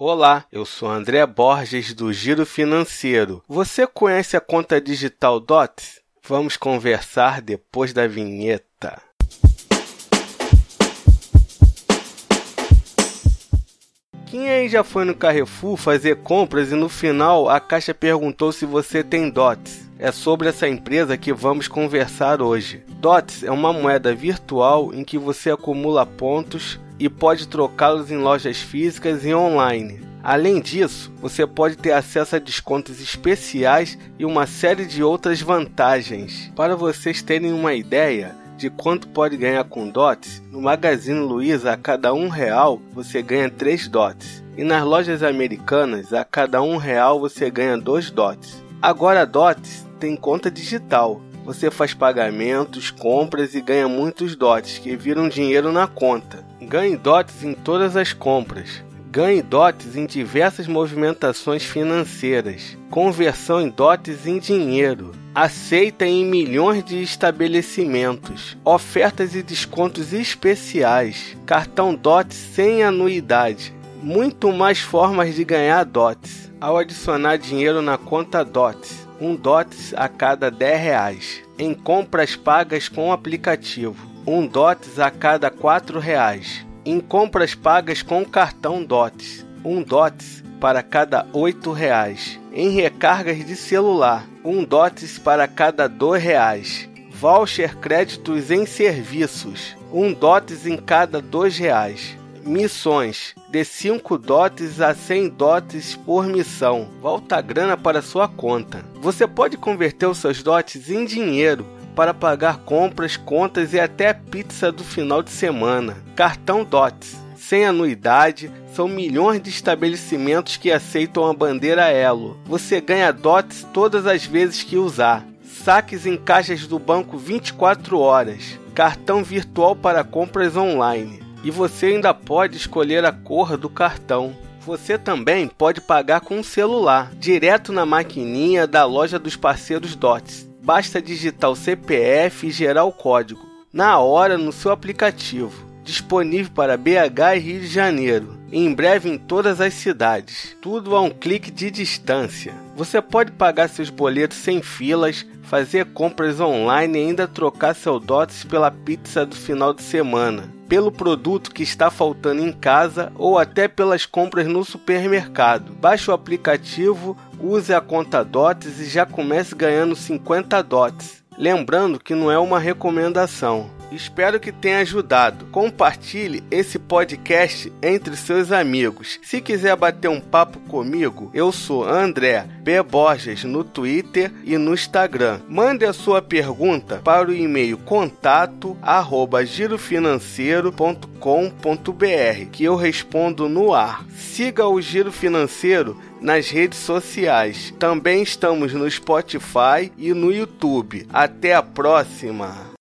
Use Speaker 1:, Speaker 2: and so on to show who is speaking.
Speaker 1: Olá, eu sou André Borges do Giro Financeiro. Você conhece a conta digital DOTS? Vamos conversar depois da vinheta. Quem aí já foi no Carrefour fazer compras e no final a caixa perguntou se você tem DOTS? É sobre essa empresa que vamos conversar hoje. DOTS é uma moeda virtual em que você acumula pontos e pode trocá-los em lojas físicas e online. Além disso, você pode ter acesso a descontos especiais e uma série de outras vantagens. Para vocês terem uma ideia de quanto pode ganhar com dots, no Magazine Luiza a cada um real você ganha 3 dots. E nas lojas americanas, a cada um real você ganha 2 dots. Agora a Dots tem conta digital. Você faz pagamentos, compras e ganha muitos dots que viram dinheiro na conta. Ganhe dots em todas as compras. Ganhe dotes em diversas movimentações financeiras. Conversão em dotes em dinheiro. Aceita em milhões de estabelecimentos. Ofertas e descontos especiais. Cartão DOTS sem anuidade. Muito mais formas de ganhar DOTS. Ao adicionar dinheiro na conta DOTS, um DOTS a cada 10 reais. Em compras pagas com o aplicativo, um DOTS a cada 4 reais em compras pagas com cartão DOTS, um DOTS para cada R$ 8,00. Em recargas de celular, um DOTS para cada R$ 2,00. Voucher créditos em serviços, um DOTS em cada R$ 2,00. Missões, de 5 dotes a 100 dotes por missão. Volta a grana para sua conta. Você pode converter os seus dotes em dinheiro para pagar compras, contas e até pizza do final de semana. Cartão DOTS. Sem anuidade, são milhões de estabelecimentos que aceitam a bandeira Elo. Você ganha DOTS todas as vezes que usar. Saques em caixas do banco 24 horas. Cartão virtual para compras online. E você ainda pode escolher a cor do cartão. Você também pode pagar com o celular, direto na maquininha da loja dos parceiros DOTS basta digitar o CPF e gerar o código na hora no seu aplicativo. Disponível para BH e Rio de Janeiro. Em breve em todas as cidades. Tudo a um clique de distância. Você pode pagar seus boletos sem filas, fazer compras online e ainda trocar seu DOTS pela pizza do final de semana, pelo produto que está faltando em casa ou até pelas compras no supermercado. Baixe o aplicativo use a conta DOTS e já comece ganhando 50 DOTS. Lembrando que não é uma recomendação. Espero que tenha ajudado. Compartilhe esse podcast entre seus amigos. Se quiser bater um papo comigo, eu sou André B. Borges no Twitter e no Instagram. Mande a sua pergunta para o e-mail contato arroba girofinanceiro.com.br que eu respondo no ar. Siga o Giro Financeiro nas redes sociais. Também estamos no Spotify e no YouTube. Até a próxima!